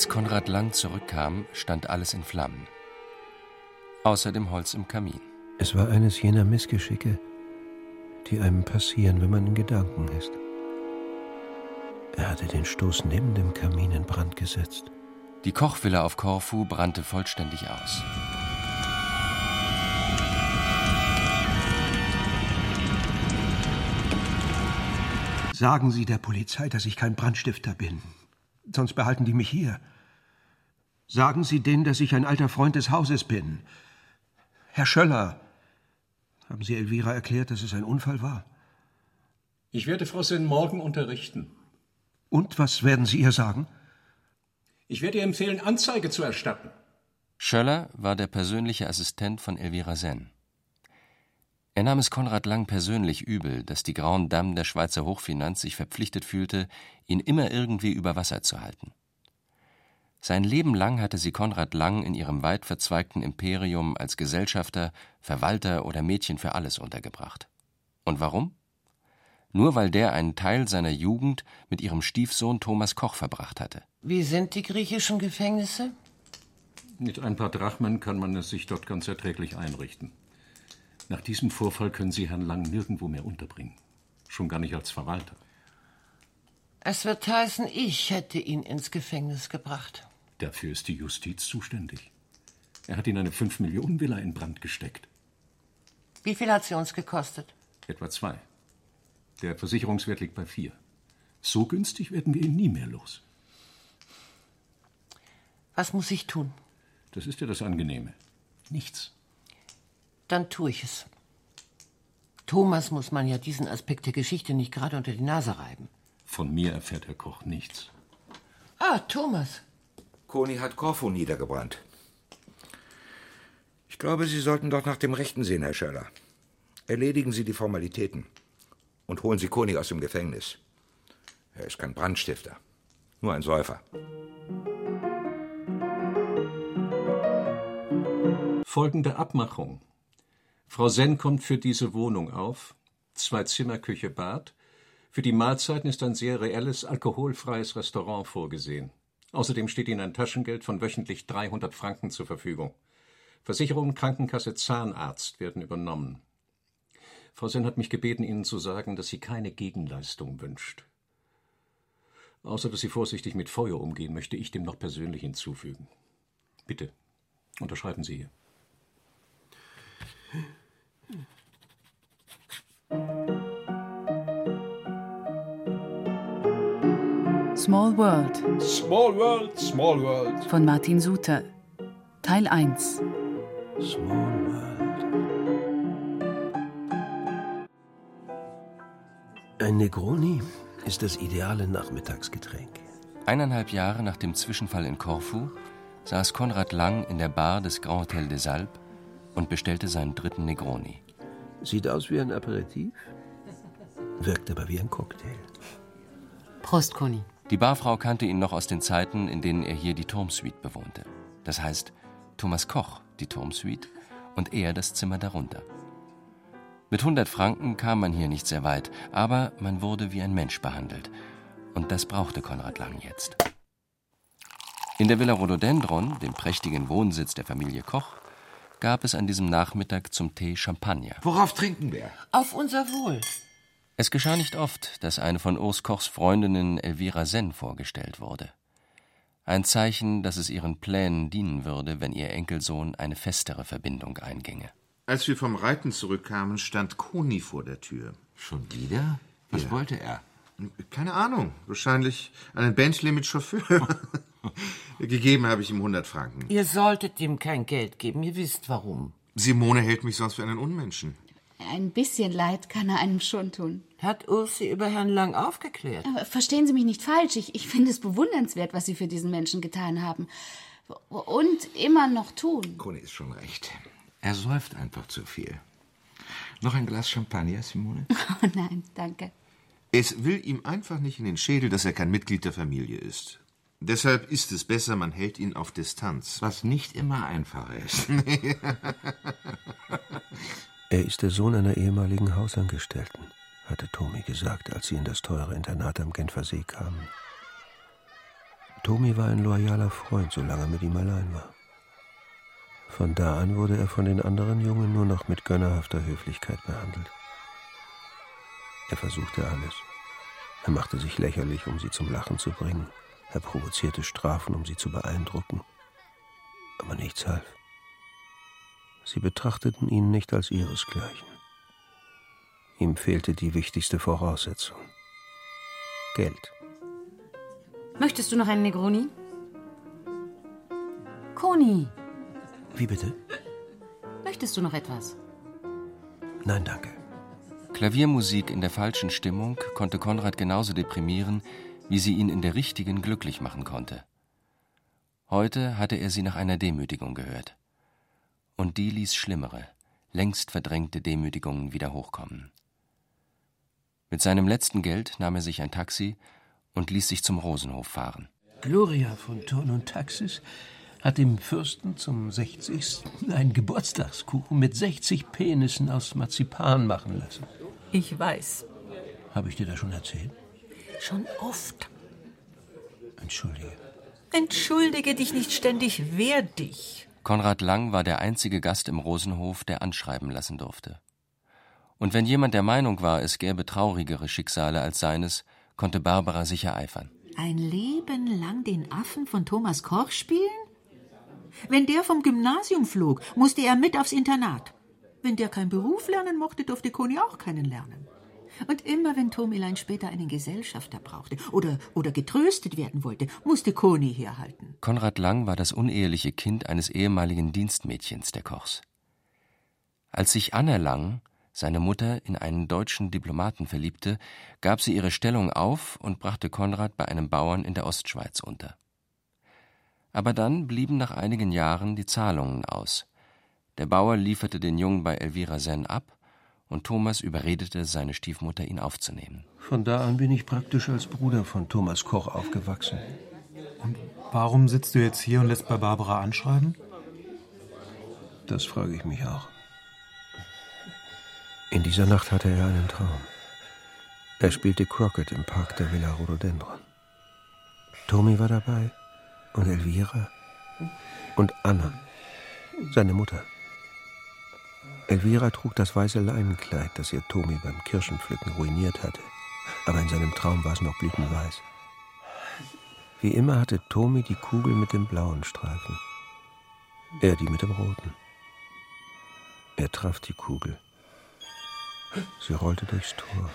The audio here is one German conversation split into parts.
Als Konrad Lang zurückkam, stand alles in Flammen. Außer dem Holz im Kamin. Es war eines jener Missgeschicke, die einem passieren, wenn man in Gedanken ist. Er hatte den Stoß neben dem Kamin in Brand gesetzt. Die Kochvilla auf Korfu brannte vollständig aus. Sagen Sie der Polizei, dass ich kein Brandstifter bin. Sonst behalten die mich hier. Sagen Sie denen, dass ich ein alter Freund des Hauses bin. Herr Schöller, haben Sie Elvira erklärt, dass es ein Unfall war? Ich werde Frau Sen morgen unterrichten. Und was werden Sie ihr sagen? Ich werde ihr empfehlen, Anzeige zu erstatten. Schöller war der persönliche Assistent von Elvira Sen. Er nahm es Konrad Lang persönlich übel, dass die Grauen Damme der Schweizer Hochfinanz sich verpflichtet fühlte, ihn immer irgendwie über Wasser zu halten. Sein Leben lang hatte sie Konrad Lang in ihrem weit verzweigten Imperium als Gesellschafter, Verwalter oder Mädchen für alles untergebracht. Und warum? Nur weil der einen Teil seiner Jugend mit ihrem Stiefsohn Thomas Koch verbracht hatte. Wie sind die griechischen Gefängnisse? Mit ein paar Drachmen kann man es sich dort ganz erträglich einrichten. Nach diesem Vorfall können Sie Herrn Lang nirgendwo mehr unterbringen. Schon gar nicht als Verwalter. Es wird heißen, ich hätte ihn ins Gefängnis gebracht. Dafür ist die Justiz zuständig. Er hat in eine 5-Millionen-Villa in Brand gesteckt. Wie viel hat sie uns gekostet? Etwa zwei. Der Versicherungswert liegt bei vier. So günstig werden wir ihn nie mehr los. Was muss ich tun? Das ist ja das Angenehme. Nichts. Dann tue ich es. Thomas muss man ja diesen Aspekt der Geschichte nicht gerade unter die Nase reiben. Von mir erfährt Herr Koch nichts. Ah, Thomas. Koni hat Korfu niedergebrannt. Ich glaube, Sie sollten doch nach dem Rechten sehen, Herr Schöller. Erledigen Sie die Formalitäten und holen Sie Koni aus dem Gefängnis. Er ist kein Brandstifter, nur ein Säufer. Folgende Abmachung. Frau Sen kommt für diese Wohnung auf. Zwei Zimmer, Küche, Bad. Für die Mahlzeiten ist ein sehr reelles, alkoholfreies Restaurant vorgesehen. Außerdem steht Ihnen ein Taschengeld von wöchentlich 300 Franken zur Verfügung. Versicherung, Krankenkasse, Zahnarzt werden übernommen. Frau Sen hat mich gebeten, Ihnen zu sagen, dass sie keine Gegenleistung wünscht. Außer dass sie vorsichtig mit Feuer umgehen, möchte ich dem noch persönlich hinzufügen. Bitte, unterschreiben Sie hier. Small World Small World, Small World. von Martin Suter. Teil 1. Small World. Ein Negroni ist das ideale Nachmittagsgetränk. Eineinhalb Jahre nach dem Zwischenfall in Korfu saß Konrad Lang in der Bar des Grand Hotel des Alpes und bestellte seinen dritten Negroni. Sieht aus wie ein Aperitif, wirkt aber wie ein Cocktail. Prost, Conny. Die Barfrau kannte ihn noch aus den Zeiten, in denen er hier die Turmsuite bewohnte. Das heißt, Thomas Koch die Turmsuite und er das Zimmer darunter. Mit 100 Franken kam man hier nicht sehr weit, aber man wurde wie ein Mensch behandelt. Und das brauchte Konrad Lang jetzt. In der Villa Rhododendron, dem prächtigen Wohnsitz der Familie Koch, gab es an diesem Nachmittag zum Tee Champagner. Worauf trinken wir? Auf unser Wohl. Es geschah nicht oft, dass eine von Urs Kochs Freundinnen Elvira Sen vorgestellt wurde. Ein Zeichen, dass es ihren Plänen dienen würde, wenn ihr Enkelsohn eine festere Verbindung eingänge. Als wir vom Reiten zurückkamen, stand Koni vor der Tür. Schon wieder? Was Ja. wollte er? Keine Ahnung. Wahrscheinlich einen Bentley mit Chauffeur. Gegeben habe ich ihm 100 Franken. Ihr solltet ihm kein Geld geben, ihr wisst warum. Simone hält mich sonst für einen Unmenschen. Ein bisschen Leid kann er einem schon tun. Hat Ursi über Herrn Lang aufgeklärt? Aber verstehen Sie mich nicht falsch. Ich, ich finde es bewundernswert, was Sie für diesen Menschen getan haben. Und immer noch tun. Koni ist schon recht. Er säuft einfach zu viel. Noch ein Glas Champagner, Simone? Oh nein, danke. Es will ihm einfach nicht in den Schädel, dass er kein Mitglied der Familie ist. Deshalb ist es besser, man hält ihn auf Distanz. Was nicht immer einfach ist. er ist der Sohn einer ehemaligen Hausangestellten, hatte Tomi gesagt, als sie in das teure Internat am Genfersee kamen. Tomi war ein loyaler Freund, solange er mit ihm allein war. Von da an wurde er von den anderen Jungen nur noch mit gönnerhafter Höflichkeit behandelt. Er versuchte alles. Er machte sich lächerlich, um sie zum Lachen zu bringen. Er provozierte Strafen, um sie zu beeindrucken. Aber nichts half. Sie betrachteten ihn nicht als ihresgleichen. Ihm fehlte die wichtigste Voraussetzung. Geld. Möchtest du noch einen Negroni? Koni, Wie bitte? möchtest du noch etwas? Nein, danke. Klaviermusik in der falschen Stimmung konnte Konrad genauso deprimieren, wie sie ihn in der richtigen glücklich machen konnte. Heute hatte er sie nach einer Demütigung gehört. Und die ließ schlimmere, längst verdrängte Demütigungen wieder hochkommen. Mit seinem letzten Geld nahm er sich ein Taxi und ließ sich zum Rosenhof fahren. Gloria von Thurn und Taxis hat dem Fürsten zum 60. einen Geburtstagskuchen mit 60 Penissen aus Marzipan machen lassen. Ich weiß. Habe ich dir das schon erzählt? Schon oft. Entschuldige. Entschuldige dich nicht ständig, wehr dich. Konrad Lang war der einzige Gast im Rosenhof, der anschreiben lassen durfte. Und wenn jemand der Meinung war, es gäbe traurigere Schicksale als seines, konnte Barbara sicher eifern. Ein Leben lang den Affen von Thomas Koch spielen? Wenn der vom Gymnasium flog, musste er mit aufs Internat. Wenn der keinen Beruf lernen mochte, durfte Koni auch keinen lernen. Und immer wenn Tomilein später einen Gesellschafter brauchte oder, oder getröstet werden wollte, musste Koni herhalten. Konrad Lang war das uneheliche Kind eines ehemaligen Dienstmädchens der Kochs. Als sich Anna Lang, seine Mutter, in einen deutschen Diplomaten verliebte, gab sie ihre Stellung auf und brachte Konrad bei einem Bauern in der Ostschweiz unter. Aber dann blieben nach einigen Jahren die Zahlungen aus. Der Bauer lieferte den Jungen bei Elvira Senn ab und Thomas überredete seine Stiefmutter, ihn aufzunehmen. Von da an bin ich praktisch als Bruder von Thomas Koch aufgewachsen. Und warum sitzt du jetzt hier und lässt bei Barbara anschreiben? Das frage ich mich auch. In dieser Nacht hatte er einen Traum. Er spielte Crockett im Park der Villa Rhododendron. Tommy war dabei und Elvira und Anna, seine Mutter. Elvira trug das weiße Leinenkleid, das ihr Tommy beim Kirschenpflücken ruiniert hatte, aber in seinem Traum war es noch blütenweiß. Wie immer hatte Tommy die Kugel mit dem blauen Streifen, er die mit dem roten. Er traf die Kugel. Sie rollte durchs Tor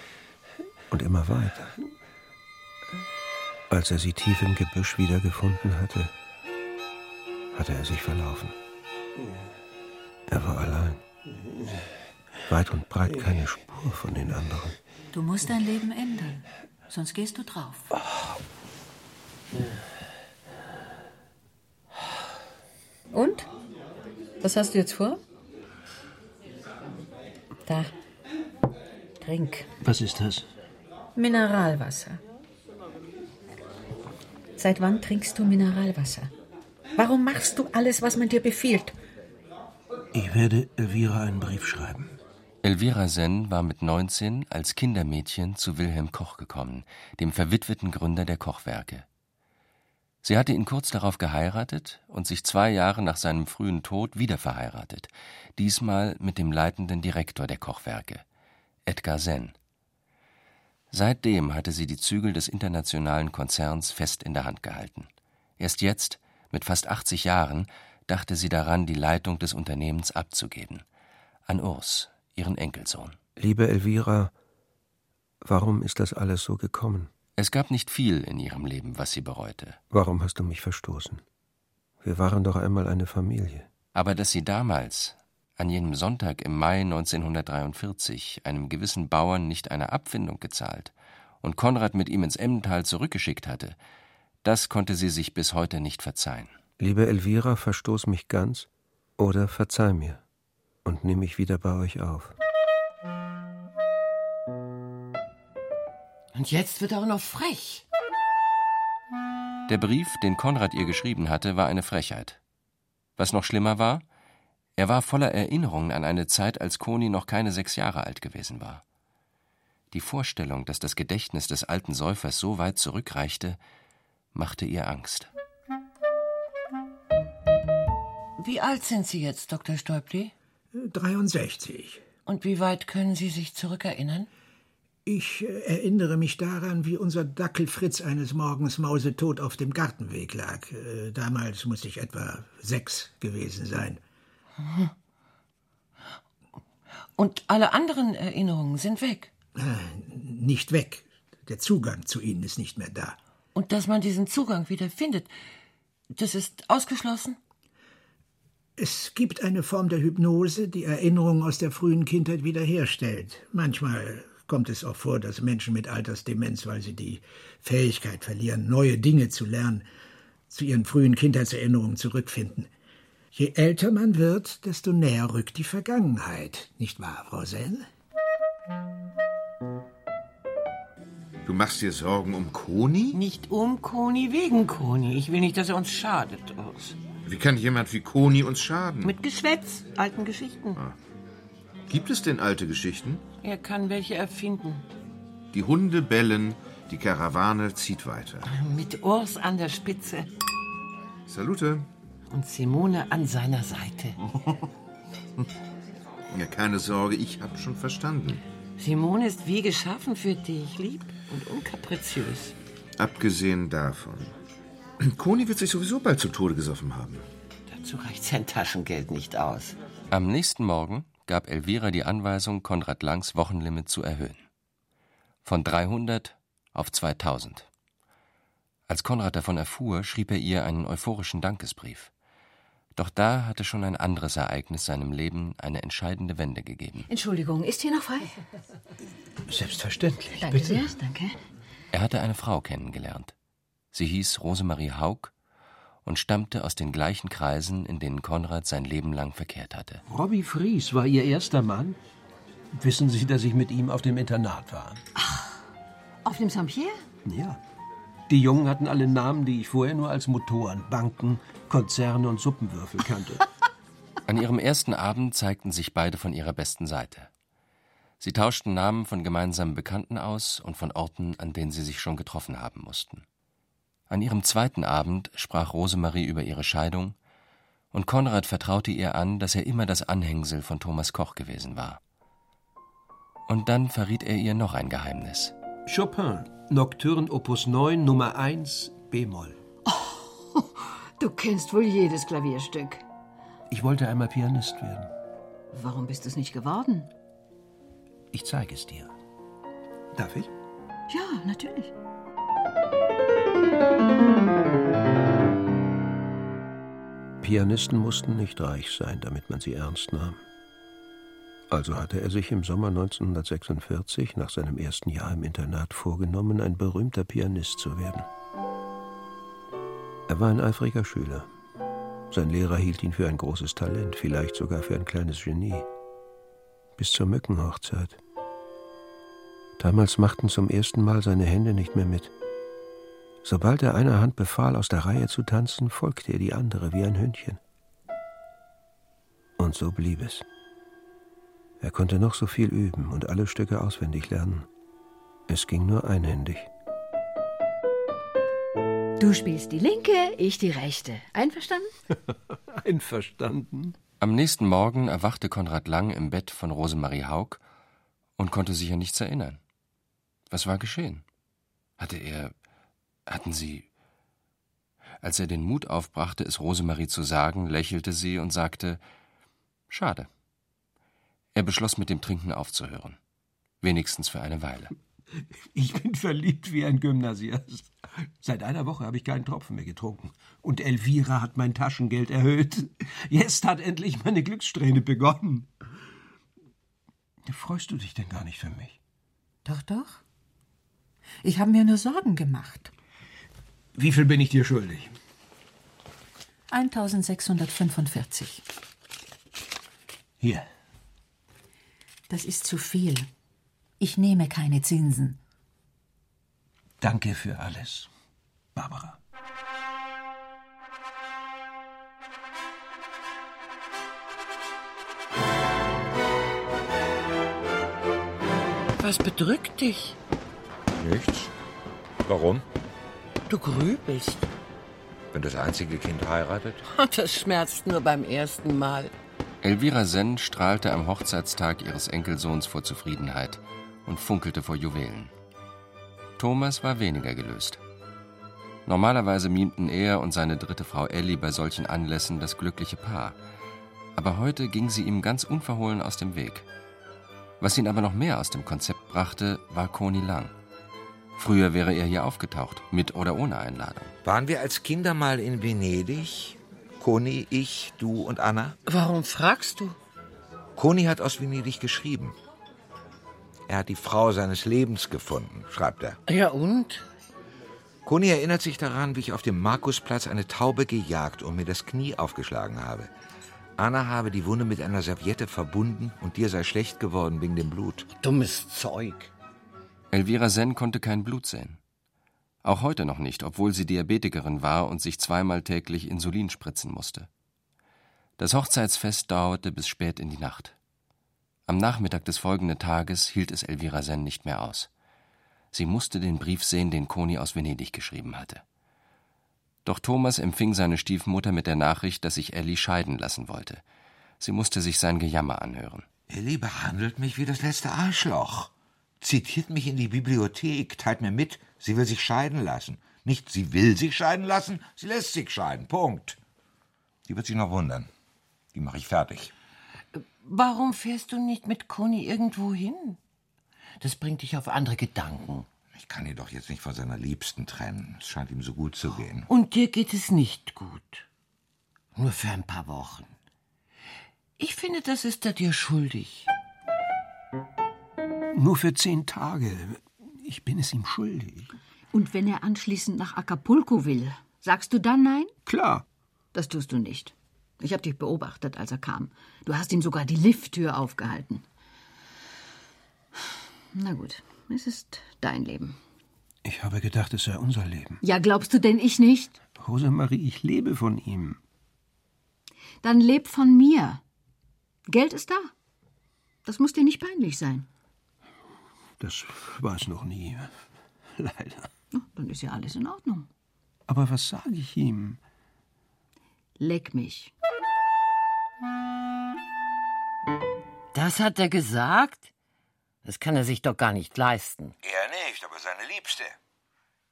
und immer weiter. Als er sie tief im Gebüsch wiedergefunden hatte, hatte er sich verlaufen. Er war allein. Weit und breit keine Spur von den anderen. Du musst dein Leben ändern, sonst gehst du drauf. Und? Was hast du jetzt vor? Da. Trink. Was ist das? Mineralwasser. Seit wann trinkst du Mineralwasser? Warum machst du alles, was man dir befiehlt? Ich werde Elvira einen Brief schreiben. Elvira Senn war mit 19 als Kindermädchen zu Wilhelm Koch gekommen, dem verwitweten Gründer der Kochwerke. Sie hatte ihn kurz darauf geheiratet und sich zwei Jahre nach seinem frühen Tod wieder verheiratet, diesmal mit dem leitenden Direktor der Kochwerke, Edgar Senn. Seitdem hatte sie die Zügel des internationalen Konzerns fest in der Hand gehalten. Erst jetzt, mit fast 80 Jahren, dachte sie daran, die Leitung des Unternehmens abzugeben. An Urs, ihren Enkelsohn. Liebe Elvira, warum ist das alles so gekommen? Es gab nicht viel in ihrem Leben, was sie bereute. Warum hast du mich verstoßen? Wir waren doch einmal eine Familie. Aber dass sie damals, an jenem Sonntag im Mai 1943, einem gewissen Bauern nicht eine Abfindung gezahlt und Konrad mit ihm ins Emmental zurückgeschickt hatte, das konnte sie sich bis heute nicht verzeihen. Liebe Elvira, verstoß mich ganz oder verzeih mir und nimm mich wieder bei euch auf. Und jetzt wird er auch noch frech. Der Brief, den Konrad ihr geschrieben hatte, war eine Frechheit. Was noch schlimmer war, er war voller Erinnerungen an eine Zeit, als Koni noch keine sechs Jahre alt gewesen war. Die Vorstellung, dass das Gedächtnis des alten Säufers so weit zurückreichte, machte ihr Angst. Wie alt sind Sie jetzt, Dr. Stäubli? 63. Und wie weit können Sie sich zurückerinnern? Ich äh, erinnere mich daran, wie unser Dackel Fritz eines Morgens mausetot auf dem Gartenweg lag. Äh, Damals muss ich etwa sechs gewesen sein. Und alle anderen Erinnerungen sind weg. Äh, Nicht weg. Der Zugang zu ihnen ist nicht mehr da. Und dass man diesen Zugang wieder findet, das ist ausgeschlossen? Es gibt eine Form der Hypnose, die Erinnerungen aus der frühen Kindheit wiederherstellt. Manchmal kommt es auch vor, dass Menschen mit Altersdemenz, weil sie die Fähigkeit verlieren, neue Dinge zu lernen, zu ihren frühen Kindheitserinnerungen zurückfinden. Je älter man wird, desto näher rückt die Vergangenheit, nicht wahr, Frau Senn? Du machst dir Sorgen um Koni? Nicht um Koni, wegen Koni. Ich will nicht, dass er uns schadet. Urs. Wie kann jemand wie Koni uns schaden? Mit Geschwätz, alten Geschichten. Gibt es denn alte Geschichten? Er kann welche erfinden. Die Hunde bellen, die Karawane zieht weiter. Mit Urs an der Spitze Salute. und Simone an seiner Seite. Ja, keine Sorge, ich hab schon verstanden. Simone ist wie geschaffen für dich, lieb und unkapriziös. Abgesehen davon. Koni wird sich sowieso bald zu Tode gesoffen haben. Dazu reicht sein Taschengeld nicht aus. Am nächsten Morgen gab Elvira die Anweisung, Konrad Langs Wochenlimit zu erhöhen. Von 300 auf 2000. Als Konrad davon erfuhr, schrieb er ihr einen euphorischen Dankesbrief. Doch da hatte schon ein anderes Ereignis seinem Leben eine entscheidende Wende gegeben. Entschuldigung, ist hier noch frei? Selbstverständlich, Danke bitte. sehr, danke. Er hatte eine Frau kennengelernt. Sie hieß Rosemarie Haug und stammte aus den gleichen Kreisen, in denen Konrad sein Leben lang verkehrt hatte. Robbie Fries war Ihr erster Mann? Wissen Sie, dass ich mit ihm auf dem Internat war? Auf dem Saint-Pierre? Ja. Die Jungen hatten alle Namen, die ich vorher nur als Motoren, Banken, Konzerne und Suppenwürfel kannte. An ihrem ersten Abend zeigten sich beide von ihrer besten Seite. Sie tauschten Namen von gemeinsamen Bekannten aus und von Orten, an denen sie sich schon getroffen haben mussten. An ihrem zweiten Abend sprach Rosemarie über ihre Scheidung, und Konrad vertraute ihr an, dass er immer das Anhängsel von Thomas Koch gewesen war. Und dann verriet er ihr noch ein Geheimnis. Chopin, Nocturne Opus 9, Nummer 1, B-Moll. Du kennst wohl jedes Klavierstück. Ich wollte einmal Pianist werden. Warum bist du es nicht geworden? Ich zeige es dir. Darf ich? Ja, natürlich. Pianisten mussten nicht reich sein, damit man sie ernst nahm. Also hatte er sich im Sommer 1946, nach seinem ersten Jahr im Internat, vorgenommen, ein berühmter Pianist zu werden. Er war ein eifriger Schüler. Sein Lehrer hielt ihn für ein großes Talent, vielleicht sogar für ein kleines Genie. Bis zur Mückenhochzeit. Damals machten zum ersten Mal seine Hände nicht mehr mit. Sobald er einer Hand befahl, aus der Reihe zu tanzen, folgte er die andere wie ein Hündchen. Und so blieb es. Er konnte noch so viel üben und alle Stücke auswendig lernen. Es ging nur einhändig. Du spielst die linke, ich die rechte. Einverstanden? Einverstanden? Am nächsten Morgen erwachte Konrad Lang im Bett von Rosemarie Haug und konnte sich an nichts erinnern. Was war geschehen? Hatte er. Hatten sie. Als er den Mut aufbrachte, es Rosemarie zu sagen, lächelte sie und sagte: Schade. Er beschloss, mit dem Trinken aufzuhören. Wenigstens für eine Weile. Ich bin verliebt wie ein Gymnasiast. Seit einer Woche habe ich keinen Tropfen mehr getrunken. Und Elvira hat mein Taschengeld erhöht. Jetzt hat endlich meine Glückssträhne begonnen. Freust du dich denn gar nicht für mich? Doch, doch. Ich habe mir nur Sorgen gemacht. Wie viel bin ich dir schuldig? 1645. Hier. Das ist zu viel. Ich nehme keine Zinsen. Danke für alles, Barbara. Was bedrückt dich? Nichts. Warum? Du grübelst. Wenn das einzige Kind heiratet? Das schmerzt nur beim ersten Mal. Elvira Senn strahlte am Hochzeitstag ihres Enkelsohns vor Zufriedenheit und funkelte vor Juwelen. Thomas war weniger gelöst. Normalerweise mimten er und seine dritte Frau Elli bei solchen Anlässen das glückliche Paar. Aber heute ging sie ihm ganz unverhohlen aus dem Weg. Was ihn aber noch mehr aus dem Konzept brachte, war Koni Lang. Früher wäre er hier aufgetaucht, mit oder ohne Einladung. Waren wir als Kinder mal in Venedig? Koni, ich, du und Anna? Warum fragst du? Koni hat aus Venedig geschrieben. Er hat die Frau seines Lebens gefunden, schreibt er. Ja und? Koni erinnert sich daran, wie ich auf dem Markusplatz eine Taube gejagt und mir das Knie aufgeschlagen habe. Anna habe die Wunde mit einer Serviette verbunden und dir sei schlecht geworden wegen dem Blut. Dummes Zeug. Elvira Senn konnte kein Blut sehen. Auch heute noch nicht, obwohl sie Diabetikerin war und sich zweimal täglich Insulin spritzen musste. Das Hochzeitsfest dauerte bis spät in die Nacht. Am Nachmittag des folgenden Tages hielt es Elvira Senn nicht mehr aus. Sie musste den Brief sehen, den Koni aus Venedig geschrieben hatte. Doch Thomas empfing seine Stiefmutter mit der Nachricht, dass sich Elli scheiden lassen wollte. Sie musste sich sein Gejammer anhören. Elli behandelt mich wie das letzte Arschloch. Zitiert mich in die Bibliothek, teilt mir mit, sie will sich scheiden lassen. Nicht, sie will sich scheiden lassen, sie lässt sich scheiden. Punkt. Die wird sich noch wundern. Die mache ich fertig. Warum fährst du nicht mit Conny irgendwo hin? Das bringt dich auf andere Gedanken. Ich kann ihn doch jetzt nicht von seiner Liebsten trennen. Es scheint ihm so gut zu gehen. Und dir geht es nicht gut. Nur für ein paar Wochen. Ich finde, das ist er dir schuldig. Nur für zehn Tage. Ich bin es ihm schuldig. Und wenn er anschließend nach Acapulco will, sagst du dann nein? Klar. Das tust du nicht. Ich habe dich beobachtet, als er kam. Du hast ihm sogar die Lifttür aufgehalten. Na gut, es ist dein Leben. Ich habe gedacht, es sei unser Leben. Ja, glaubst du denn ich nicht? Rosemarie, ich lebe von ihm. Dann leb von mir. Geld ist da. Das muss dir nicht peinlich sein. Das war es noch nie. Leider. Dann ist ja alles in Ordnung. Aber was sage ich ihm? Leck mich. Das hat er gesagt? Das kann er sich doch gar nicht leisten. Er nicht, aber seine Liebste.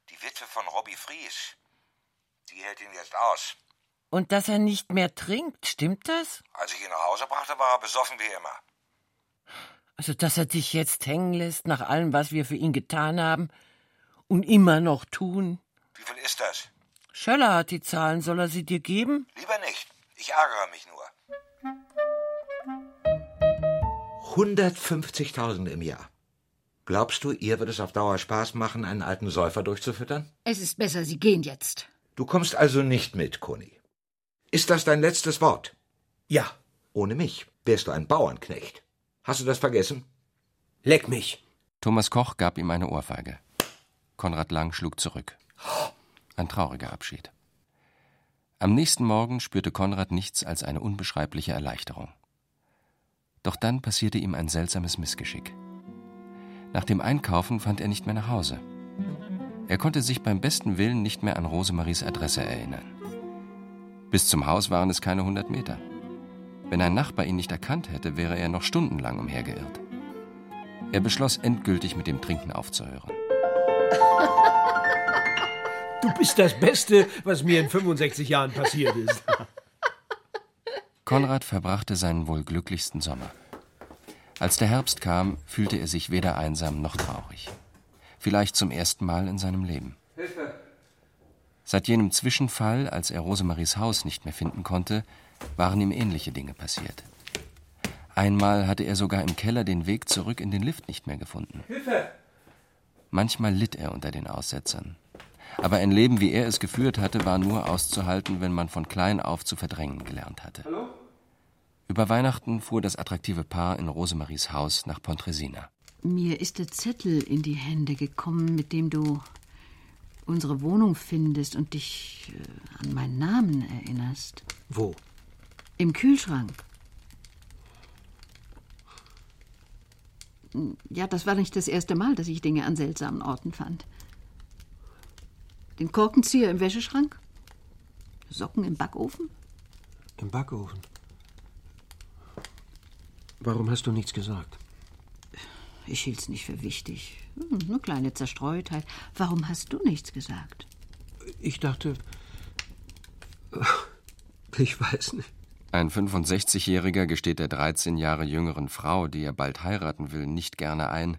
Die Witwe von Robbie Fries. Die hält ihn jetzt aus. Und dass er nicht mehr trinkt, stimmt das? Als ich ihn nach Hause brachte, war er besoffen wie immer. Also, dass er dich jetzt hängen lässt, nach allem, was wir für ihn getan haben und immer noch tun? Wie viel ist das? Schöller hat die Zahlen, soll er sie dir geben? Lieber nicht. Ich ärgere mich nur. 150.000 im Jahr. Glaubst du, ihr wird es auf Dauer Spaß machen, einen alten Säufer durchzufüttern? Es ist besser, Sie gehen jetzt. Du kommst also nicht mit, Koni. Ist das dein letztes Wort? Ja. Ohne mich wärst du ein Bauernknecht. Hast du das vergessen? Leck mich. Thomas Koch gab ihm eine Ohrfeige. Konrad Lang schlug zurück. Ein trauriger Abschied. Am nächsten Morgen spürte Konrad nichts als eine unbeschreibliche Erleichterung. Doch dann passierte ihm ein seltsames Missgeschick. Nach dem Einkaufen fand er nicht mehr nach Hause. Er konnte sich beim besten Willen nicht mehr an Rosemaries Adresse erinnern. Bis zum Haus waren es keine hundert Meter. Wenn ein Nachbar ihn nicht erkannt hätte, wäre er noch stundenlang umhergeirrt. Er beschloss endgültig mit dem Trinken aufzuhören. Du bist das Beste, was mir in 65 Jahren passiert ist. Konrad verbrachte seinen wohl glücklichsten Sommer. Als der Herbst kam, fühlte er sich weder einsam noch traurig. Vielleicht zum ersten Mal in seinem Leben. Hilfe! Seit jenem Zwischenfall, als er Rosemaries Haus nicht mehr finden konnte, waren ihm ähnliche Dinge passiert. Einmal hatte er sogar im Keller den Weg zurück in den Lift nicht mehr gefunden. Hilfe! Manchmal litt er unter den Aussetzern. Aber ein Leben, wie er es geführt hatte, war nur auszuhalten, wenn man von klein auf zu verdrängen gelernt hatte. Hallo? Über Weihnachten fuhr das attraktive Paar in Rosemaries Haus nach Pontresina. Mir ist der Zettel in die Hände gekommen, mit dem du unsere Wohnung findest und dich äh, an meinen Namen erinnerst. Wo? Im Kühlschrank. Ja, das war nicht das erste Mal, dass ich Dinge an seltsamen Orten fand. Den Korkenzieher im Wäscheschrank? Socken im Backofen? Im Backofen? Warum hast du nichts gesagt? Ich hielt's nicht für wichtig. Hm, Eine kleine Zerstreutheit. Warum hast du nichts gesagt? Ich dachte. Ich weiß nicht. Ein 65-Jähriger gesteht der 13 Jahre jüngeren Frau, die er bald heiraten will, nicht gerne ein,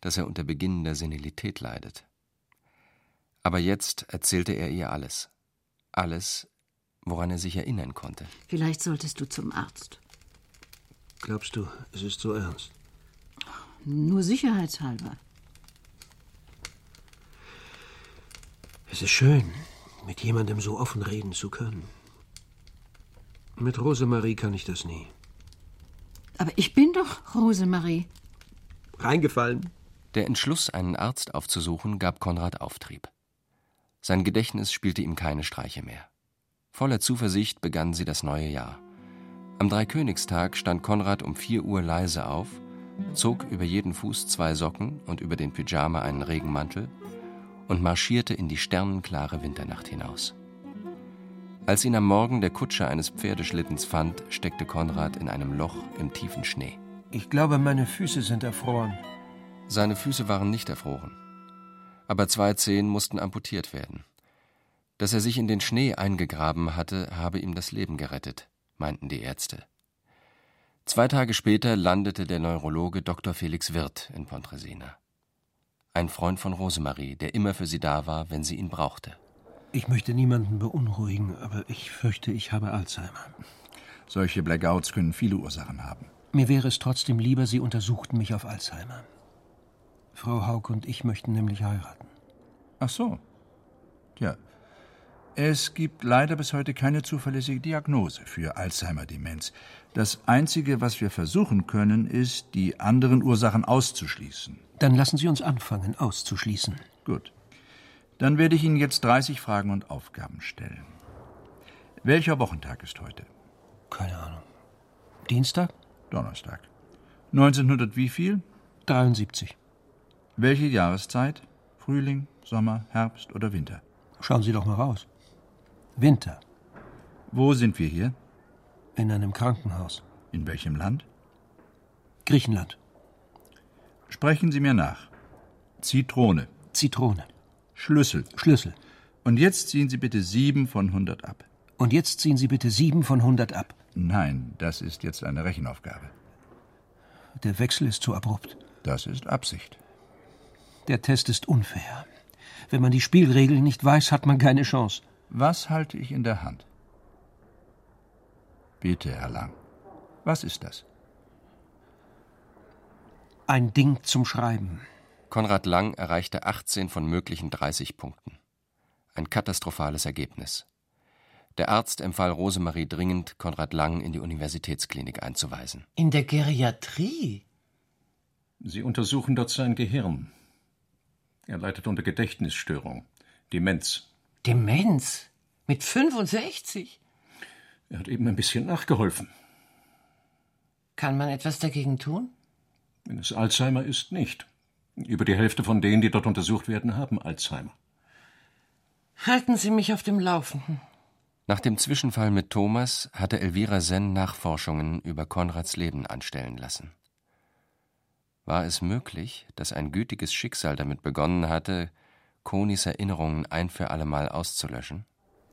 dass er unter beginnender Senilität leidet. Aber jetzt erzählte er ihr alles. Alles, woran er sich erinnern konnte. Vielleicht solltest du zum Arzt. Glaubst du, es ist so ernst? Nur sicherheitshalber. Es ist schön, mit jemandem so offen reden zu können. Mit Rosemarie kann ich das nie. Aber ich bin doch Rosemarie. Reingefallen? Der Entschluss, einen Arzt aufzusuchen, gab Konrad Auftrieb. Sein Gedächtnis spielte ihm keine Streiche mehr. Voller Zuversicht begann sie das neue Jahr. Am Dreikönigstag stand Konrad um vier Uhr leise auf, zog über jeden Fuß zwei Socken und über den Pyjama einen Regenmantel und marschierte in die sternenklare Winternacht hinaus. Als ihn am Morgen der Kutscher eines Pferdeschlittens fand, steckte Konrad in einem Loch im tiefen Schnee. Ich glaube, meine Füße sind erfroren. Seine Füße waren nicht erfroren. Aber zwei Zehen mussten amputiert werden. Dass er sich in den Schnee eingegraben hatte, habe ihm das Leben gerettet, meinten die Ärzte. Zwei Tage später landete der Neurologe Dr. Felix Wirth in Pontresina. Ein Freund von Rosemarie, der immer für sie da war, wenn sie ihn brauchte. Ich möchte niemanden beunruhigen, aber ich fürchte, ich habe Alzheimer. Solche Blackouts können viele Ursachen haben. Mir wäre es trotzdem lieber, Sie untersuchten mich auf Alzheimer. Frau Haug und ich möchten nämlich heiraten. Ach so. Tja. Es gibt leider bis heute keine zuverlässige Diagnose für Alzheimer-Demenz. Das Einzige, was wir versuchen können, ist, die anderen Ursachen auszuschließen. Dann lassen Sie uns anfangen, auszuschließen. Gut. Dann werde ich Ihnen jetzt 30 Fragen und Aufgaben stellen. Welcher Wochentag ist heute? Keine Ahnung. Dienstag? Donnerstag. 1900 wie viel? 73. Welche Jahreszeit? Frühling, Sommer, Herbst oder Winter? Schauen Sie doch mal raus. Winter. Wo sind wir hier? In einem Krankenhaus. In welchem Land? Griechenland. Sprechen Sie mir nach. Zitrone. Zitrone. Schlüssel. Schlüssel. Und jetzt ziehen Sie bitte sieben von 100 ab. Und jetzt ziehen Sie bitte sieben von 100 ab. Nein, das ist jetzt eine Rechenaufgabe. Der Wechsel ist zu abrupt. Das ist Absicht. Der Test ist unfair. Wenn man die Spielregeln nicht weiß, hat man keine Chance. Was halte ich in der Hand? Bitte, Herr Lang. Was ist das? Ein Ding zum Schreiben. Konrad Lang erreichte 18 von möglichen 30 Punkten. Ein katastrophales Ergebnis. Der Arzt empfahl Rosemarie dringend, Konrad Lang in die Universitätsklinik einzuweisen. In der Geriatrie? Sie untersuchen dort sein Gehirn. Er leidet unter Gedächtnisstörung, Demenz. Demenz? Mit 65? Er hat eben ein bisschen nachgeholfen. Kann man etwas dagegen tun? Wenn es Alzheimer ist, nicht. Über die Hälfte von denen, die dort untersucht werden, haben Alzheimer. Halten Sie mich auf dem Laufenden. Nach dem Zwischenfall mit Thomas hatte Elvira Senn Nachforschungen über Konrads Leben anstellen lassen. War es möglich, dass ein gütiges Schicksal damit begonnen hatte, Konis Erinnerungen ein für allemal auszulöschen?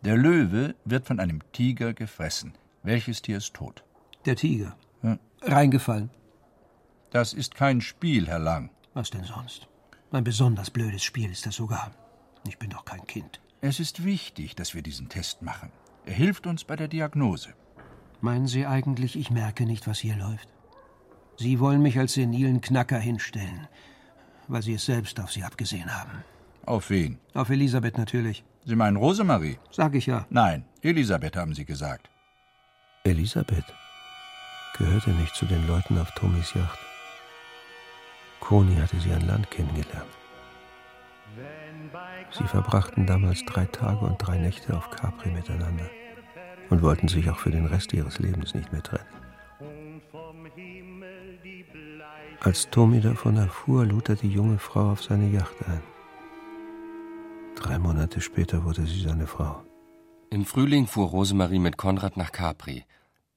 Der Löwe wird von einem Tiger gefressen. Welches Tier ist tot? Der Tiger. Ja. Reingefallen. Das ist kein Spiel, Herr Lang. Was denn sonst? Ein besonders blödes Spiel ist das sogar. Ich bin doch kein Kind. Es ist wichtig, dass wir diesen Test machen. Er hilft uns bei der Diagnose. Meinen Sie eigentlich, ich merke nicht, was hier läuft? Sie wollen mich als senilen Knacker hinstellen, weil Sie es selbst auf Sie abgesehen haben. Auf wen? Auf Elisabeth natürlich. Sie meinen Rosemarie? Sag ich ja. Nein, Elisabeth haben Sie gesagt. Elisabeth gehörte nicht zu den Leuten auf Tomis Yacht. Koni hatte sie an Land kennengelernt. Sie verbrachten damals drei Tage und drei Nächte auf Capri miteinander und wollten sich auch für den Rest ihres Lebens nicht mehr trennen. Als Tommy davon erfuhr, lud er die junge Frau auf seine Yacht ein. Drei Monate später wurde sie seine Frau. Im Frühling fuhr Rosemarie mit Konrad nach Capri,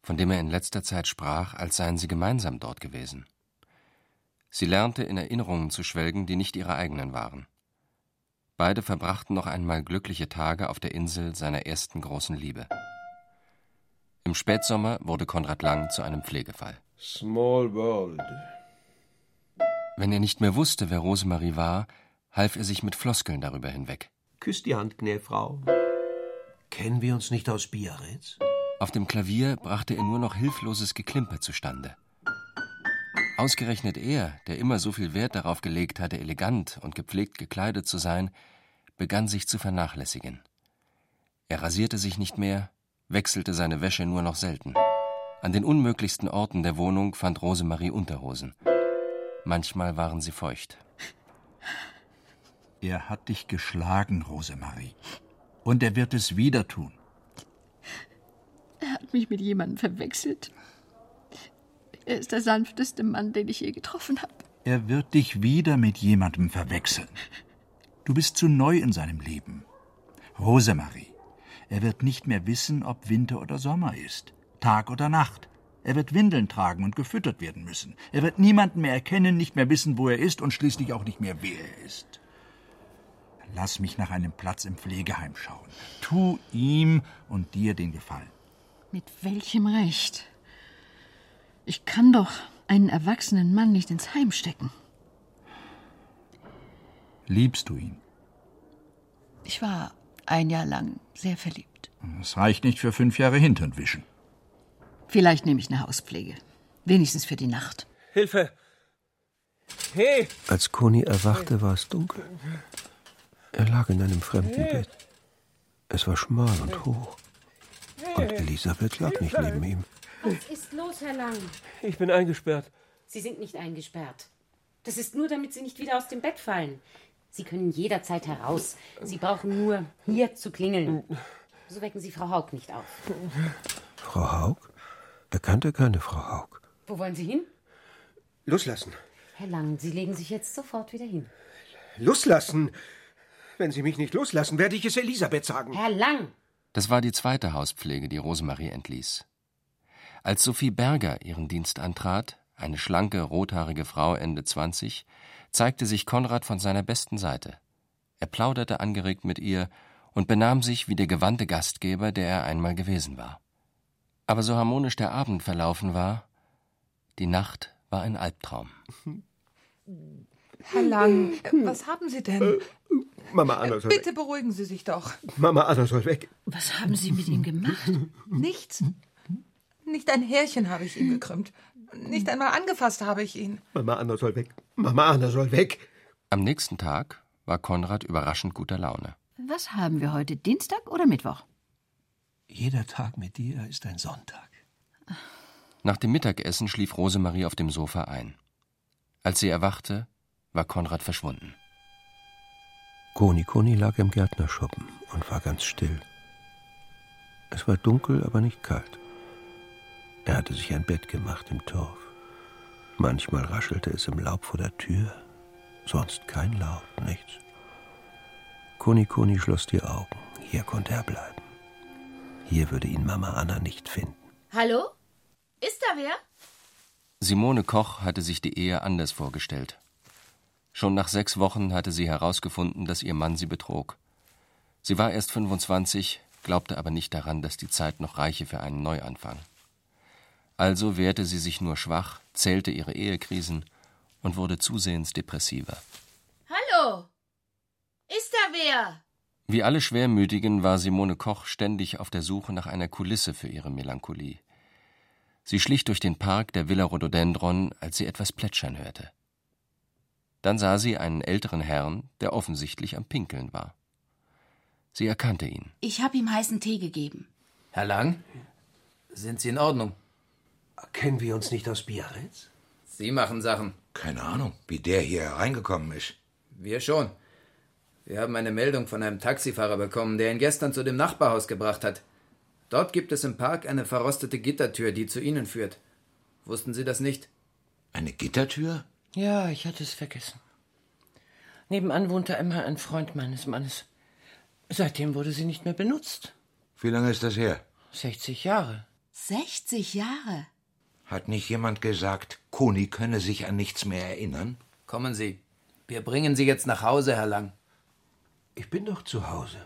von dem er in letzter Zeit sprach, als seien sie gemeinsam dort gewesen. Sie lernte in Erinnerungen zu schwelgen, die nicht ihre eigenen waren. Beide verbrachten noch einmal glückliche Tage auf der Insel seiner ersten großen Liebe. Im Spätsommer wurde Konrad Lang zu einem Pflegefall. Small world. Wenn er nicht mehr wusste, wer Rosemarie war, half er sich mit Floskeln darüber hinweg. Küss die Hand, Gnäfrau. Kennen wir uns nicht aus Biarritz? Auf dem Klavier brachte er nur noch hilfloses Geklimper zustande. Ausgerechnet er, der immer so viel Wert darauf gelegt hatte, elegant und gepflegt gekleidet zu sein, begann sich zu vernachlässigen. Er rasierte sich nicht mehr, wechselte seine Wäsche nur noch selten. An den unmöglichsten Orten der Wohnung fand Rosemarie Unterhosen. Manchmal waren sie feucht. Er hat dich geschlagen, Rosemarie. Und er wird es wieder tun. Er hat mich mit jemandem verwechselt. Er ist der sanfteste Mann, den ich je getroffen habe. Er wird dich wieder mit jemandem verwechseln. Du bist zu neu in seinem Leben. Rosemarie, er wird nicht mehr wissen, ob Winter oder Sommer ist, Tag oder Nacht. Er wird Windeln tragen und gefüttert werden müssen. Er wird niemanden mehr erkennen, nicht mehr wissen, wo er ist und schließlich auch nicht mehr, wer er ist. Lass mich nach einem Platz im Pflegeheim schauen. Tu ihm und dir den Gefallen. Mit welchem Recht? Ich kann doch einen erwachsenen Mann nicht ins Heim stecken. Liebst du ihn? Ich war ein Jahr lang sehr verliebt. Das reicht nicht für fünf Jahre Hintern wischen. Vielleicht nehme ich eine Hauspflege. Wenigstens für die Nacht. Hilfe! Hey! Als Koni erwachte, war es dunkel. Er lag in einem fremden Bett. Es war schmal und hoch. Und Elisabeth lag nicht neben ihm. Was ist los, Herr Lang? Ich bin eingesperrt. Sie sind nicht eingesperrt. Das ist nur, damit Sie nicht wieder aus dem Bett fallen. Sie können jederzeit heraus. Sie brauchen nur hier zu klingeln. So wecken Sie Frau Haug nicht auf. Frau Haug? Er kannte keine Frau Haug. Wo wollen Sie hin? Loslassen. Herr Lang, Sie legen sich jetzt sofort wieder hin. Loslassen? Wenn Sie mich nicht loslassen, werde ich es Elisabeth sagen. Herr Lang! Das war die zweite Hauspflege, die Rosemarie entließ. Als Sophie Berger ihren Dienst antrat, eine schlanke, rothaarige Frau Ende 20, zeigte sich Konrad von seiner besten Seite. Er plauderte angeregt mit ihr und benahm sich wie der gewandte Gastgeber, der er einmal gewesen war. Aber so harmonisch der Abend verlaufen war, die Nacht war ein Albtraum. Herr Lang, was haben Sie denn? Mama Anna soll Bitte weg. beruhigen Sie sich doch. Mama Anna soll weg. Was haben Sie mit ihm gemacht? Nichts. Nicht ein Härchen habe ich ihm gekrümmt. Nicht einmal angefasst habe ich ihn. Mama Anna soll weg. Mama Anna soll weg. Am nächsten Tag war Konrad überraschend guter Laune. Was haben wir heute? Dienstag oder Mittwoch? Jeder Tag mit dir ist ein Sonntag. Nach dem Mittagessen schlief Rosemarie auf dem Sofa ein. Als sie erwachte, war Konrad verschwunden. Koni Koni lag im Gärtnerschuppen und war ganz still. Es war dunkel, aber nicht kalt. Er hatte sich ein Bett gemacht im Torf. Manchmal raschelte es im Laub vor der Tür, sonst kein Laut, nichts. Koni Koni schloss die Augen. Hier konnte er bleiben. Hier würde ihn Mama Anna nicht finden. Hallo? Ist da wer? Simone Koch hatte sich die Ehe anders vorgestellt. Schon nach sechs Wochen hatte sie herausgefunden, dass ihr Mann sie betrog. Sie war erst 25, glaubte aber nicht daran, dass die Zeit noch reiche für einen Neuanfang. Also wehrte sie sich nur schwach, zählte ihre Ehekrisen und wurde zusehends depressiver. Hallo? Ist da wer? Wie alle Schwermütigen war Simone Koch ständig auf der Suche nach einer Kulisse für ihre Melancholie. Sie schlich durch den Park der Villa Rhododendron, als sie etwas plätschern hörte. Dann sah sie einen älteren Herrn, der offensichtlich am Pinkeln war. Sie erkannte ihn. Ich habe ihm heißen Tee gegeben. Herr Lang, sind Sie in Ordnung? Kennen wir uns nicht aus Biarritz? Sie machen Sachen. Keine Ahnung, wie der hier hereingekommen ist. Wir schon. Wir haben eine Meldung von einem Taxifahrer bekommen, der ihn gestern zu dem Nachbarhaus gebracht hat. Dort gibt es im Park eine verrostete Gittertür, die zu Ihnen führt. Wussten Sie das nicht? Eine Gittertür? Ja, ich hatte es vergessen. Nebenan wohnte einmal ein Freund meines Mannes. Seitdem wurde sie nicht mehr benutzt. Wie lange ist das her? 60 Jahre. 60 Jahre? Hat nicht jemand gesagt, Koni könne sich an nichts mehr erinnern? Kommen Sie. Wir bringen Sie jetzt nach Hause, Herr Lang. Ich bin doch zu Hause.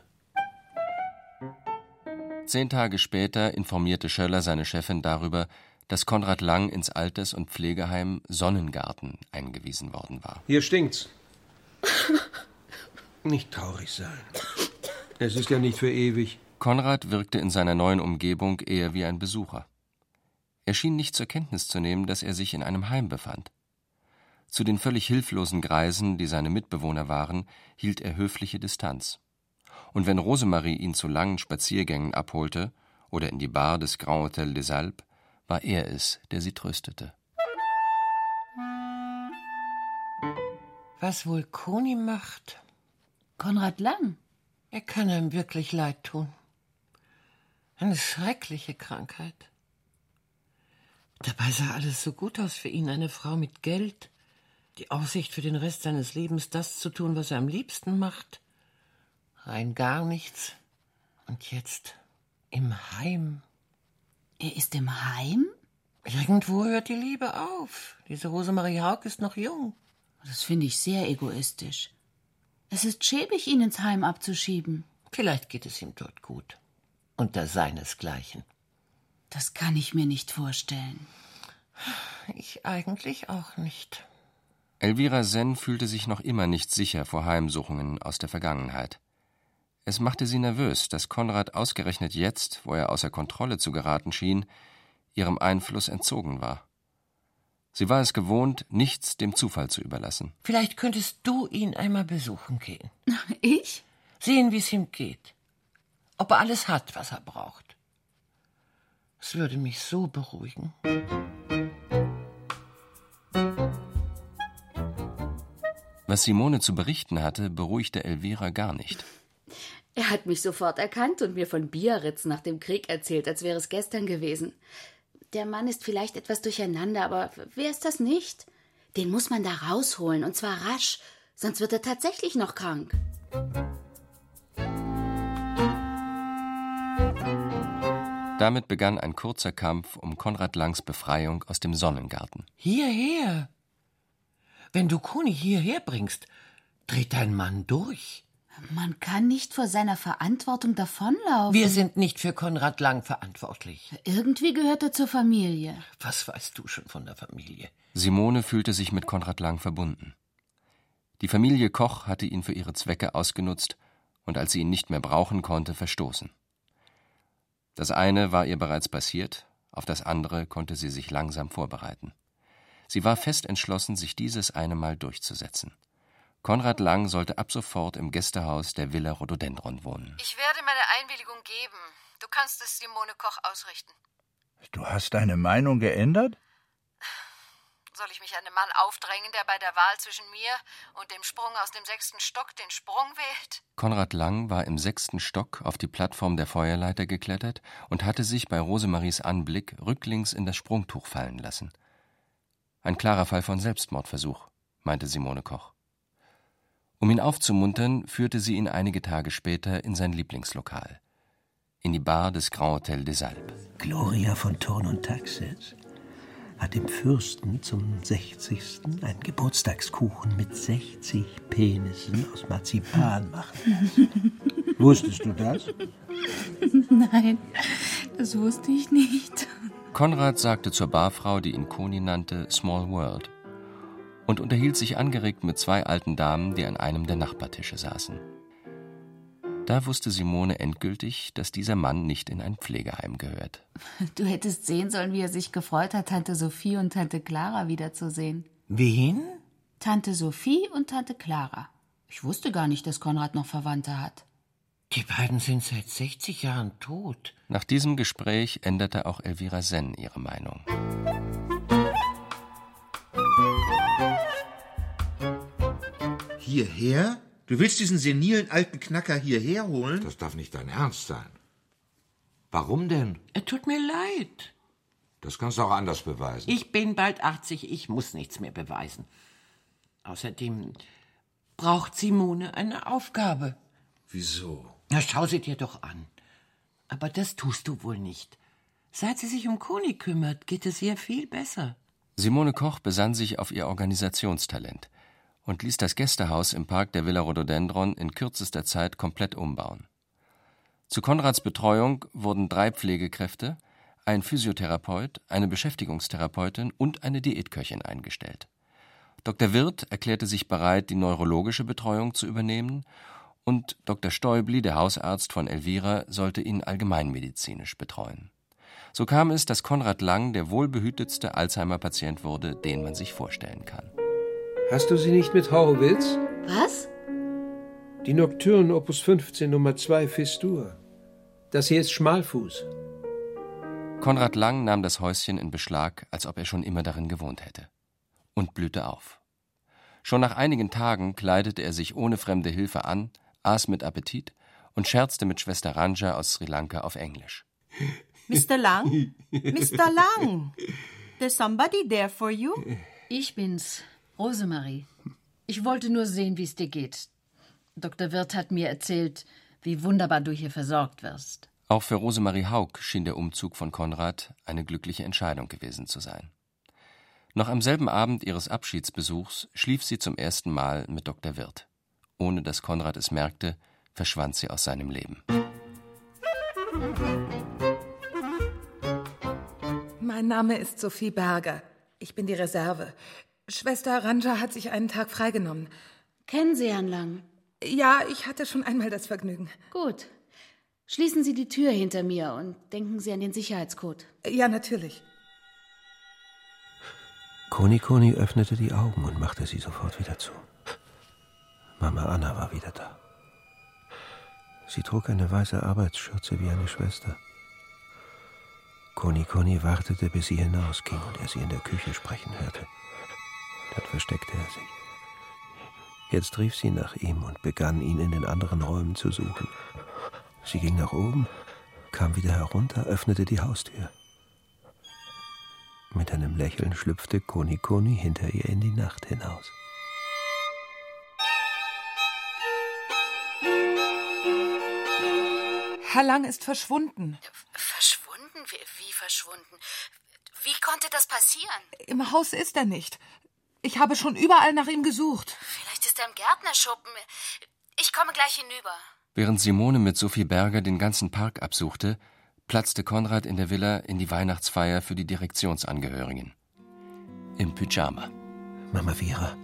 Zehn Tage später informierte Schöller seine Chefin darüber, dass Konrad Lang ins Alters- und Pflegeheim Sonnengarten eingewiesen worden war. Hier stinkt's. Nicht traurig sein. Es ist ja nicht für ewig. Konrad wirkte in seiner neuen Umgebung eher wie ein Besucher. Er schien nicht zur Kenntnis zu nehmen, dass er sich in einem Heim befand. Zu den völlig hilflosen Greisen, die seine Mitbewohner waren, hielt er höfliche Distanz. Und wenn Rosemarie ihn zu langen Spaziergängen abholte oder in die Bar des Grand Hotel des Alpes, war er es, der sie tröstete. Was wohl Koni macht? Konrad Lang. Er kann einem wirklich leid tun. Eine schreckliche Krankheit. Dabei sah alles so gut aus für ihn, eine Frau mit Geld, die Aussicht für den Rest seines Lebens das zu tun, was er am liebsten macht. Rein gar nichts. Und jetzt im Heim. Er ist im Heim? Irgendwo hört die Liebe auf. Diese Rosemarie Haug ist noch jung. Das finde ich sehr egoistisch. Es ist schäbig, ihn ins Heim abzuschieben. Vielleicht geht es ihm dort gut. Unter seinesgleichen. Das kann ich mir nicht vorstellen. Ich eigentlich auch nicht. Elvira Senn fühlte sich noch immer nicht sicher vor Heimsuchungen aus der Vergangenheit. Es machte sie nervös, dass Konrad ausgerechnet jetzt, wo er außer Kontrolle zu geraten schien, ihrem Einfluss entzogen war. Sie war es gewohnt, nichts dem Zufall zu überlassen. Vielleicht könntest du ihn einmal besuchen gehen. Ich? Sehen, wie es ihm geht. Ob er alles hat, was er braucht. Es würde mich so beruhigen. Was Simone zu berichten hatte, beruhigte Elvira gar nicht. Er hat mich sofort erkannt und mir von Biarritz nach dem Krieg erzählt, als wäre es gestern gewesen. Der Mann ist vielleicht etwas durcheinander, aber wer ist das nicht? Den muss man da rausholen, und zwar rasch, sonst wird er tatsächlich noch krank. Damit begann ein kurzer Kampf um Konrad Langs Befreiung aus dem Sonnengarten. Hierher! Wenn du Kuni hierher bringst, dreht dein Mann durch. Man kann nicht vor seiner Verantwortung davonlaufen. Wir sind nicht für Konrad Lang verantwortlich. Irgendwie gehört er zur Familie. Was weißt du schon von der Familie? Simone fühlte sich mit Konrad Lang verbunden. Die Familie Koch hatte ihn für ihre Zwecke ausgenutzt und als sie ihn nicht mehr brauchen konnte, verstoßen. Das eine war ihr bereits passiert, auf das andere konnte sie sich langsam vorbereiten. Sie war fest entschlossen, sich dieses eine Mal durchzusetzen. Konrad Lang sollte ab sofort im Gästehaus der Villa Rhododendron wohnen. Ich werde meine Einwilligung geben. Du kannst es Simone Koch ausrichten. Du hast deine Meinung geändert? Soll ich mich einem Mann aufdrängen, der bei der Wahl zwischen mir und dem Sprung aus dem sechsten Stock den Sprung wählt? Konrad Lang war im sechsten Stock auf die Plattform der Feuerleiter geklettert und hatte sich bei Rosemaries Anblick rücklings in das Sprungtuch fallen lassen. Ein klarer Fall von Selbstmordversuch, meinte Simone Koch. Um ihn aufzumuntern, führte sie ihn einige Tage später in sein Lieblingslokal. In die Bar des Grand Hotel des Alpes. Gloria von Thurn und Taxis hat dem Fürsten zum 60. einen Geburtstagskuchen mit 60 Penissen aus Marzipan machen lassen. Wusstest du das? Nein, das wusste ich nicht. Konrad sagte zur Barfrau, die ihn Koni nannte, Small World, und unterhielt sich angeregt mit zwei alten Damen, die an einem der Nachbartische saßen. Da wusste Simone endgültig, dass dieser Mann nicht in ein Pflegeheim gehört. Du hättest sehen sollen, wie er sich gefreut hat, Tante Sophie und Tante Clara wiederzusehen. Wen? Tante Sophie und Tante Clara. Ich wusste gar nicht, dass Konrad noch Verwandte hat. Die beiden sind seit 60 Jahren tot. Nach diesem Gespräch änderte auch Elvira Senn ihre Meinung. Hierher? Du willst diesen senilen alten Knacker hierher holen? Das darf nicht dein Ernst sein. Warum denn? Er tut mir leid. Das kannst du auch anders beweisen. Ich bin bald 80, ich muss nichts mehr beweisen. Außerdem braucht Simone eine Aufgabe. Wieso? Na, schau sie dir doch an. Aber das tust du wohl nicht. Seit sie sich um Koni kümmert, geht es ihr viel besser. Simone Koch besann sich auf ihr Organisationstalent und ließ das Gästehaus im Park der Villa Rhododendron in kürzester Zeit komplett umbauen. Zu Konrads Betreuung wurden drei Pflegekräfte, ein Physiotherapeut, eine Beschäftigungstherapeutin und eine Diätköchin eingestellt. Dr. Wirth erklärte sich bereit, die neurologische Betreuung zu übernehmen, und Dr. Stäubli, der Hausarzt von Elvira, sollte ihn allgemeinmedizinisch betreuen. So kam es, dass Konrad Lang der wohlbehütetste Alzheimer-Patient wurde, den man sich vorstellen kann. Hast du sie nicht mit Horowitz? Was? Die Nocturne Opus 15 Nummer 2 Fistur. Das hier ist Schmalfuß. Konrad Lang nahm das Häuschen in Beschlag, als ob er schon immer darin gewohnt hätte. Und blühte auf. Schon nach einigen Tagen kleidete er sich ohne fremde Hilfe an, aß mit Appetit und scherzte mit Schwester Ranja aus Sri Lanka auf Englisch. Mr. Lang? Mr. Lang? There's somebody there for you? Ich bin's, Rosemarie. Ich wollte nur sehen, wie es dir geht. Dr. Wirth hat mir erzählt, wie wunderbar du hier versorgt wirst. Auch für Rosemarie Haug schien der Umzug von Konrad eine glückliche Entscheidung gewesen zu sein. Noch am selben Abend ihres Abschiedsbesuchs schlief sie zum ersten Mal mit Dr. Wirth. Ohne dass Konrad es merkte, verschwand sie aus seinem Leben. Mein Name ist Sophie Berger. Ich bin die Reserve. Schwester Ranja hat sich einen Tag freigenommen. Kennen Sie Herrn Lang? Ja, ich hatte schon einmal das Vergnügen. Gut. Schließen Sie die Tür hinter mir und denken Sie an den Sicherheitscode. Ja, natürlich. Koni Koni öffnete die Augen und machte sie sofort wieder zu. Mama Anna war wieder da. Sie trug eine weiße Arbeitsschürze wie eine Schwester. Koni Koni wartete, bis sie hinausging und er sie in der Küche sprechen hörte. Dann versteckte er sich. Jetzt rief sie nach ihm und begann, ihn in den anderen Räumen zu suchen. Sie ging nach oben, kam wieder herunter, öffnete die Haustür. Mit einem Lächeln schlüpfte Koni Koni hinter ihr in die Nacht hinaus. Herr Lang ist verschwunden. Verschwunden? Wie, wie verschwunden? Wie konnte das passieren? Im Haus ist er nicht. Ich habe schon überall nach ihm gesucht. Vielleicht ist er im Gärtnerschuppen. Ich komme gleich hinüber. Während Simone mit Sophie Berger den ganzen Park absuchte, platzte Konrad in der Villa in die Weihnachtsfeier für die Direktionsangehörigen. Im Pyjama. Mama Vera.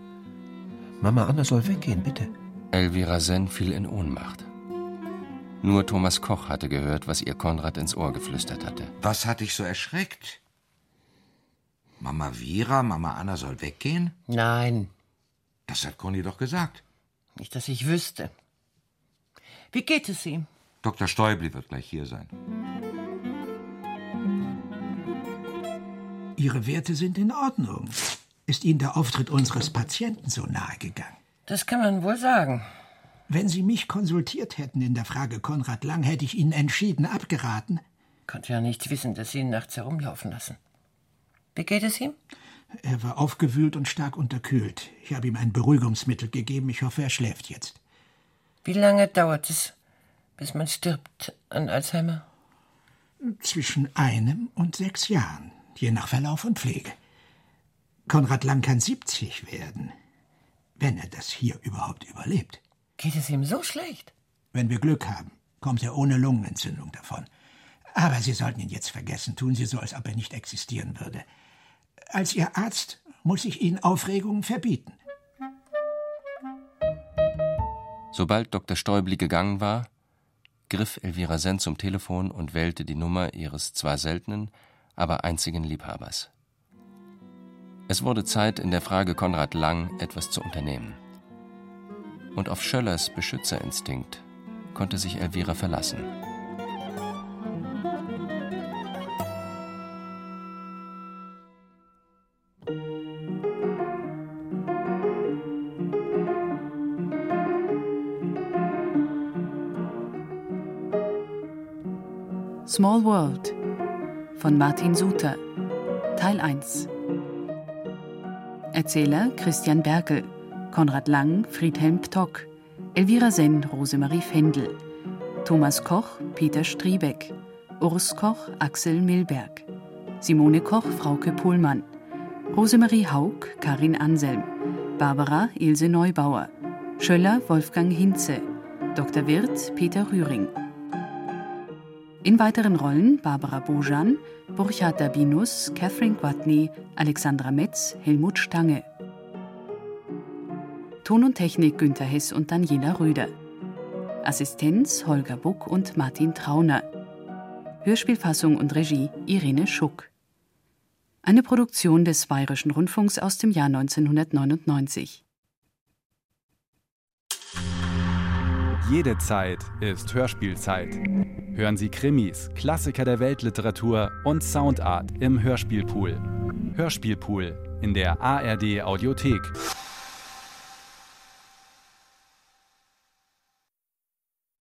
Mama Anna soll weggehen, bitte. Elvira Senn fiel in Ohnmacht. Nur Thomas Koch hatte gehört, was ihr Konrad ins Ohr geflüstert hatte. Was hat dich so erschreckt? Mama Vera, Mama Anna soll weggehen? Nein. Das hat Conny doch gesagt. Nicht, dass ich wüsste. Wie geht es ihm? Dr. Stäubli wird gleich hier sein. Ihre Werte sind in Ordnung. Ist Ihnen der Auftritt unseres Patienten so nahe gegangen? Das kann man wohl sagen. Wenn Sie mich konsultiert hätten in der Frage Konrad Lang, hätte ich Ihnen entschieden abgeraten. Konnte ja nicht wissen, dass Sie ihn nachts herumlaufen lassen. Wie geht es ihm? Er war aufgewühlt und stark unterkühlt. Ich habe ihm ein Beruhigungsmittel gegeben. Ich hoffe, er schläft jetzt. Wie lange dauert es, bis man stirbt an Alzheimer? Zwischen einem und sechs Jahren, je nach Verlauf und Pflege. Konrad Lang kann 70 werden, wenn er das hier überhaupt überlebt. Geht es ihm so schlecht? Wenn wir Glück haben, kommt er ohne Lungenentzündung davon. Aber Sie sollten ihn jetzt vergessen. Tun Sie so, als ob er nicht existieren würde. Als Ihr Arzt muss ich Ihnen Aufregungen verbieten. Sobald Dr. Stäubli gegangen war, griff Elvira Senn zum Telefon und wählte die Nummer ihres zwar seltenen, aber einzigen Liebhabers. Es wurde Zeit, in der Frage Konrad Lang etwas zu unternehmen. Und auf Schöllers Beschützerinstinkt konnte sich Elvira verlassen. Small World von Martin Suter Teil 1 Erzähler Christian Berkel Konrad Lang, Friedhelm Ptock, Elvira Senn, Rosemarie Fendel, Thomas Koch, Peter Striebeck, Urs Koch, Axel Milberg, Simone Koch, Frauke Pohlmann, Rosemarie Haug, Karin Anselm, Barbara, Ilse Neubauer, Schöller, Wolfgang Hinze, Dr. Wirth, Peter Rühring. In weiteren Rollen Barbara Bojan, Burchard Dabinus, Catherine Gwatney, Alexandra Metz, Helmut Stange. Ton und Technik Günter Hess und Daniela Röder. Assistenz Holger Buck und Martin Trauner. Hörspielfassung und Regie Irene Schuck. Eine Produktion des Bayerischen Rundfunks aus dem Jahr 1999. Jede Zeit ist Hörspielzeit. Hören Sie Krimis, Klassiker der Weltliteratur und Soundart im Hörspielpool. Hörspielpool in der ARD Audiothek.